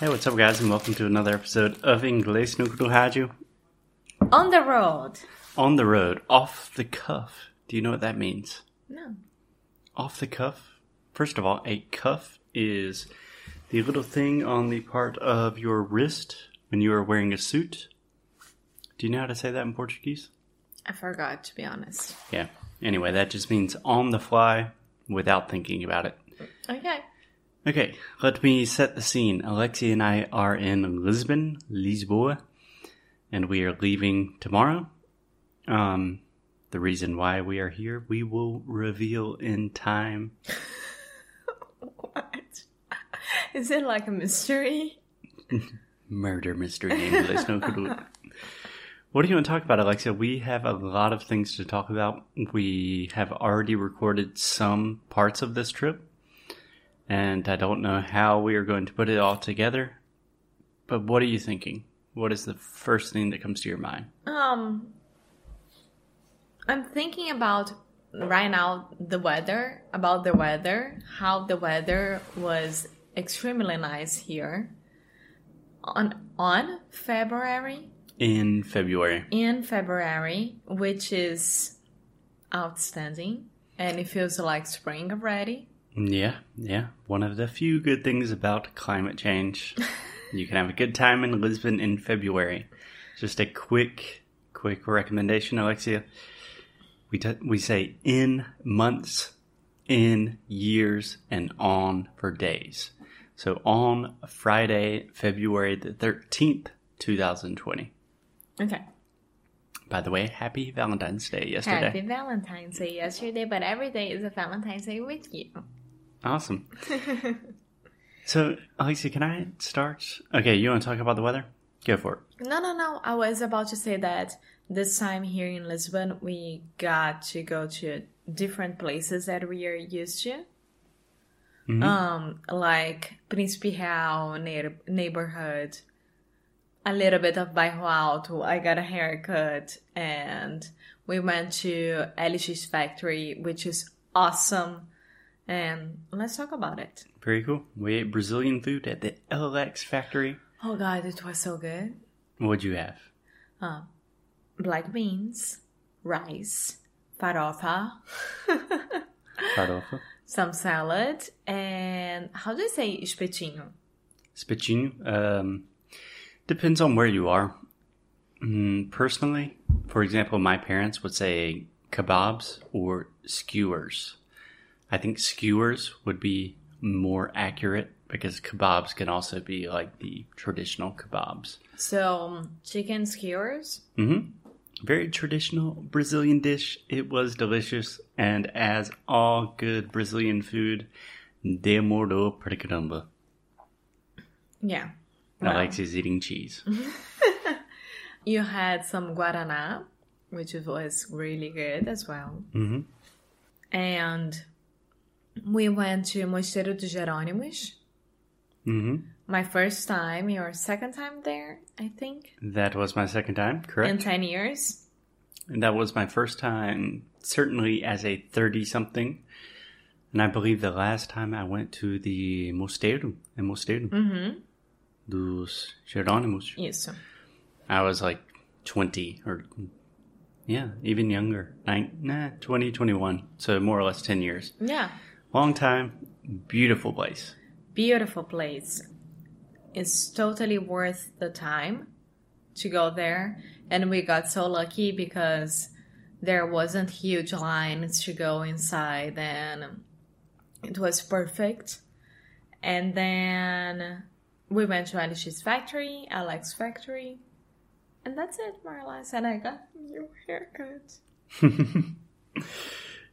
Hey, what's up, guys, and welcome to another episode of Inglês no Rádio. On the road. On the road, off the cuff. Do you know what that means? No. Off the cuff? First of all, a cuff is the little thing on the part of your wrist when you are wearing a suit. Do you know how to say that in Portuguese? I forgot, to be honest. Yeah. Anyway, that just means on the fly without thinking about it. Okay. Okay, let me set the scene. Alexia and I are in Lisbon, Lisboa, and we are leaving tomorrow. Um, the reason why we are here, we will reveal in time. What? Is it like a mystery? Murder mystery English no clue. What do you want to talk about, Alexia? We have a lot of things to talk about. We have already recorded some parts of this trip, and I don't know how we are going to put it all together. But what are you thinking? What is the first thing that comes to your mind? Um, I'm thinking about right now the weather, about the weather, how the weather was extremely nice here on on February In February. in February, which is outstanding, and it feels like spring already. Yeah, yeah. One of the few good things about climate change. you can have a good time in Lisbon in February. Just a quick, quick recommendation, Alexia. We t- we say in months, in years, and on for days. So on Friday, February the thirteenth, two thousand twenty. Okay. By the way, happy Valentine's Day yesterday. Happy Valentine's Day yesterday, but every day is a Valentine's Day with you. Awesome. so, Alexia, can I start? Okay, you want to talk about the weather? Go for it. No, no, no. I was about to say that this time here in Lisbon, we got to go to different places that we are used to. Um, like Príncipe Real neigh- neighborhood, a little bit of Bairro Alto. I got a haircut, and we went to LX factory, which is awesome. And let's talk about it. Very cool. We ate Brazilian food at the LX factory. Oh God, it was so good. What'd you have? Black beans, rice, farofa. Farofa. some salad and how do you say espetinho? Spichinho. Um, depends on where you are. Mm, personally, for example, my parents would say kebabs or skewers. I think skewers would be more accurate because kebabs can also be like the traditional kebabs. So um, chicken skewers. hmm Very traditional Brazilian dish. It was delicious, and as all good Brazilian food, demorou pra caramba. Yeah. Alex is eating cheese. You had some guaraná, which was really good as well. Mhm. And we went to Mosteiro dos Jerônimos. hmm My first time, your second time there, I think, That was my second time, correct? in 10 years. And that was my first time, certainly as a 30 something. And I believe the last time I went to the Mosteiro, in Mosteiro, Mm-hmm. dos Jerônimos, Isso. I was like 20 or, yeah, even younger. Nine, nah, 20, 21. So more or less 10 years. Yeah. Long time, beautiful place. beautiful place. It's totally worth the time to go there. And we got so lucky because there wasn't huge lines to go inside and it was perfect. And then we went to Alex's factory, LX factory. And that's it, more or less. And I got a new haircut.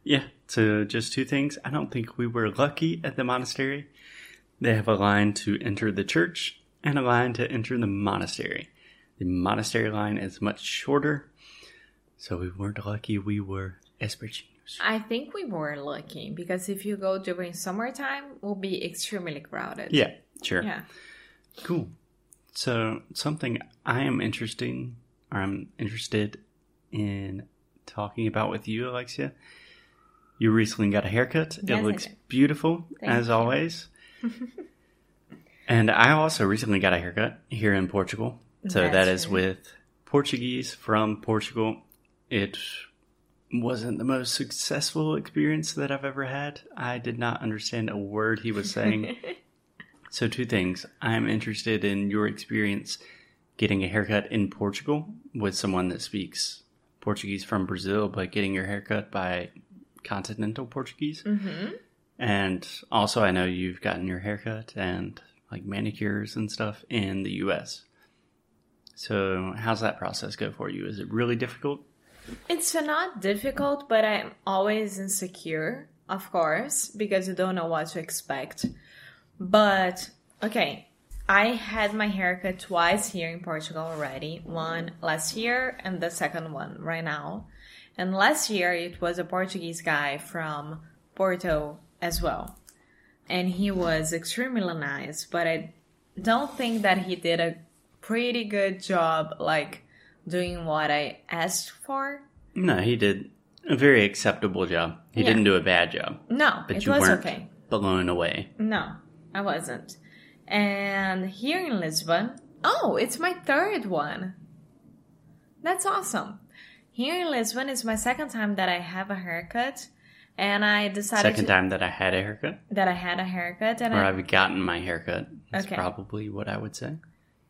Yeah, so just two things. I don't think we were lucky at the monastery. They have a line to enter the church and a line to enter the monastery. The monastery line is much shorter, so we weren't lucky. We were esperchinos. I think we were lucky because if you go during summertime, it will be extremely crowded. Yeah, sure. Yeah. Cool. So something I am interesting, or I'm interested in talking about with you, Alexia. You recently got a haircut. Yes, it looks beautiful Thank as you. always. And I also recently got a haircut here in Portugal. So That's that is right. with Portuguese from Portugal. It wasn't the most successful experience that I've ever had. I did not understand a word he was saying. so, two things. I'm interested in your experience getting a haircut in Portugal with someone that speaks Portuguese from Brazil, but getting your haircut by continental Portuguese. hmm And also, I know you've gotten your haircut and like manicures and stuff in the US. So, how's that process go for you? Is it really difficult? It's not difficult, but I'm always insecure, of course, because you don't know what to expect. But okay, I had my haircut twice here in Portugal already. One last year and the second one right now. And last year it was a Portuguese guy from Porto as well. And he was extremely nice, but I don't think that he did a pretty good job like doing what I asked for. No, he did a very acceptable job. He Yeah. didn't do a bad job, No, but it you was weren't okay. blown away. No, I wasn't. And here in Lisbon, oh, it's my third one. That's awesome. Here in Lisbon is my second time that I have a haircut, and I decided Second to, time that I had a haircut, that I had a haircut, and or I, I've gotten my haircut. That's Okay. probably what I would say.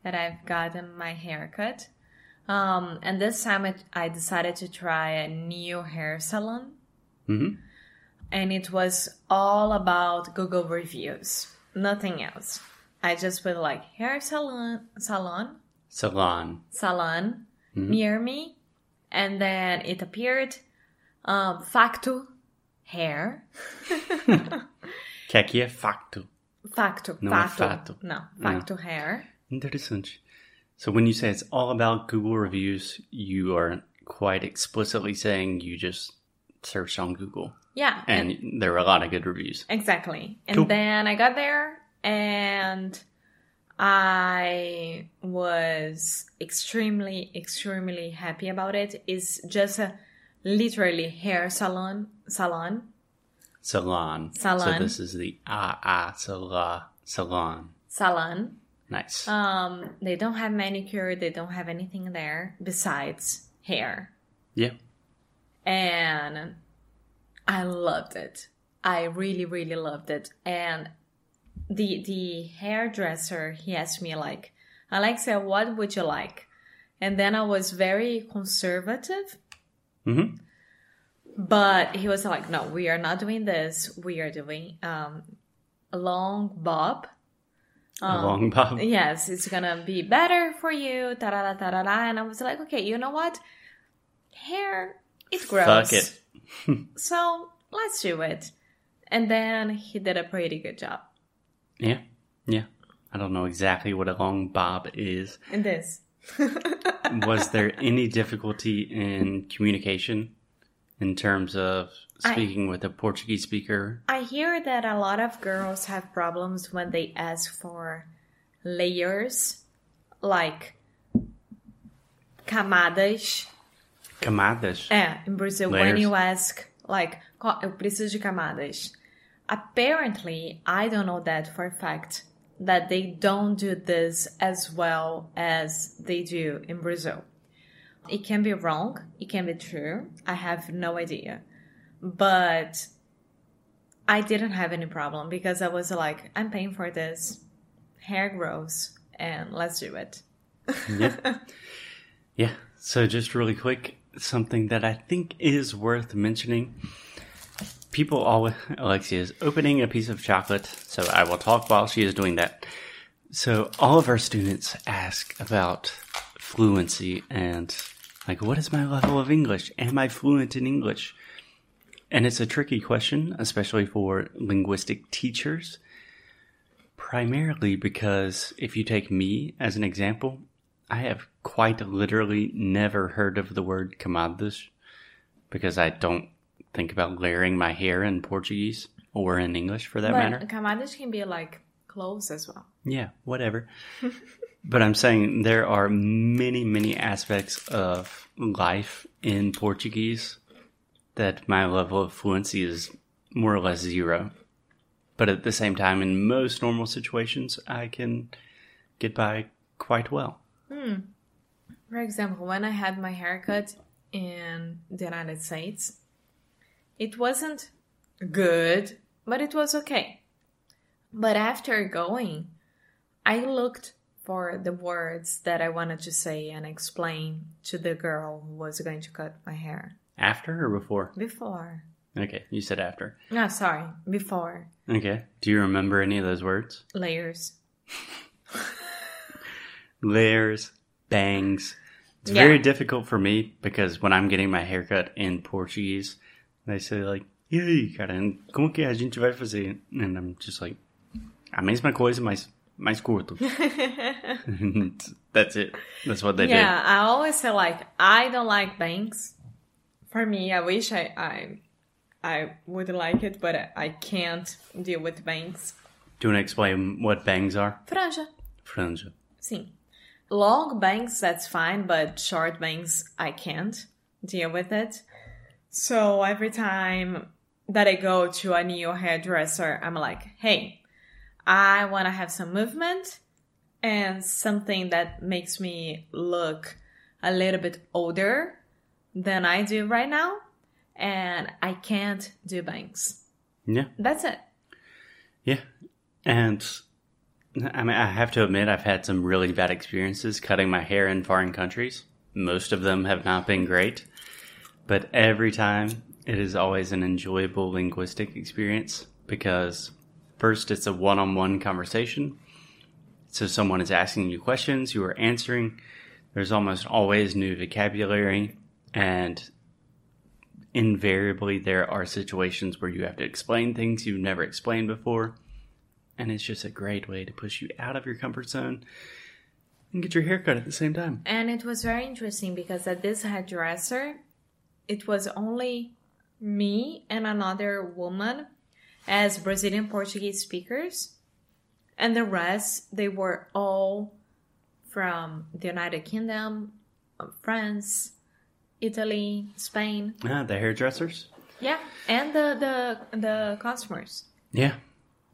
that I've gotten my haircut. Um, and this time it, I decided to try a new hair salon. hmm and it was all about Google reviews, nothing else. I just put like hair salon, salon, Salon. salon Mhm. near me, and then it appeared um, Facto hair, Que aqui é facto. Facto, Não é fato. no, Facto hair. Interessante. So when you say it's all about Google reviews, you are quite explicitly saying you just searched on Google. Yeah, and And there were a lot of good reviews. Exactly. And Cool. then I got there and I was extremely, extremely happy about it. It's just a literally hair salon salon. Salon. salon. So this is the ah ah salon. Salon. Salon. Nice. Um they don't have manicure, they don't have anything there besides hair. yeah. and I loved it. I really, really loved it. And the the hairdresser he asked me like, Alexia, what would you like? And then I was very conservative, hmm but he was like, No, we are not doing this. We are doing um a long bob. a long bob. Yes, it's gonna be better for you. Ta da da da da. And I was like, okay, you know what? Hair, it grows. Fuck it. So let's do it. And then he did a pretty good job Yeah. Yeah. I don't know exactly what a long bob is. in this. Was there any difficulty in communication in terms of I- speaking with a Portuguese speaker? I hear that a lot of girls have problems when they ask for layers, like camadas. Camadas. É, in Brazil, when you ask, like, "Qual- eu preciso de camadas. Apparently, I don't know that for a fact, that they don't do this as well as they do in Brazil. It can be wrong, it can be true, I have no idea. But I didn't have any problem because I was like, I'm paying for this. Hair grows, and let's do it. Yeah. Yeah. So just really quick, something that I think is worth mentioning. People always Alexia is opening a piece of chocolate, so I will talk while she is doing that. So all of our students ask about fluency and like what is my level of English? Am I fluent in English? And it's a tricky question, especially for linguistic teachers. Primarily because if you take me as an example, I have quite literally never heard of the word camadas because I don't think about layering my hair in Portuguese or in English for that but matter. camadas can be like clothes as well. Yeah, whatever. but I'm saying there are many, many aspects of life in Portuguese that my level of fluency is more or less zero. But at the same time, in most normal situations, I can get by quite well. Hmm. For example, when I had my haircut in the United States, it wasn't good, but it was okay. But after going, I looked for the words that I wanted to say and explain to the girl who was going to cut my hair After or before? before. Okay, you said after. No, sorry, before Okay. Do you remember any of those words? layers. Layers, bangs. It's Yeah. very difficult for me because when I'm getting my haircut in Portuguese, they say like, e aí, cara, como que a gente vai fazer? And I'm just like, a mesma coisa, mas mais curto. That's it. That's what they yeah, I always say like I don't like bangs. For me, I wish I I, I would like it, but I, I can't deal with bangs. do. Do you want to explain what bangs are? Franja, Franja. sim. Long bangs that's fine, but short bangs I can't deal with it. So every time that I go to a new hairdresser, I'm like, hey, I want to have some movement and something that makes me look a little bit older than I do right now. And I can't do bangs. Yeah. That's it. Yeah. And I mean, I have to admit, I've had some really bad experiences cutting my hair in foreign countries. Most of them have not been great. But every time, it is always an enjoyable linguistic experience because first, it's a one on one conversation. So someone is asking you questions, you are answering. There's almost always new vocabulary, and invariably, there are situations where you have to explain things you've never explained before. And it's just a great way to push you out of your comfort zone and get your hair cut at the same time. And it was very interesting because at this hairdresser, it was only me and another woman as Brazilian Portuguese speakers. And the rest, they were all from the United Kingdom, France, Italy, Spain. Ah, the hairdressers? Yeah, and the the the customers. Yeah.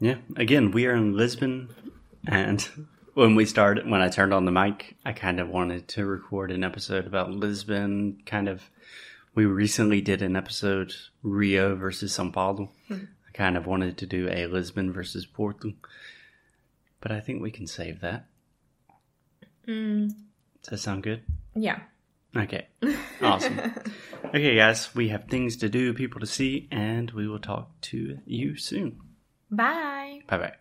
Yeah. Again, we are in Lisbon, and when we started, when I turned on the mic, I kind of wanted to record an episode about Lisbon. Kind of, we recently did an episode Rio versus Sao Paulo. I kind of wanted to do a Lisbon versus Porto, but I think we can save that. Mm, Does that sound good? yeah. Okay. Awesome. okay, guys, we have things to do, people to see, and we will talk to you soon. Bye. Bye bye.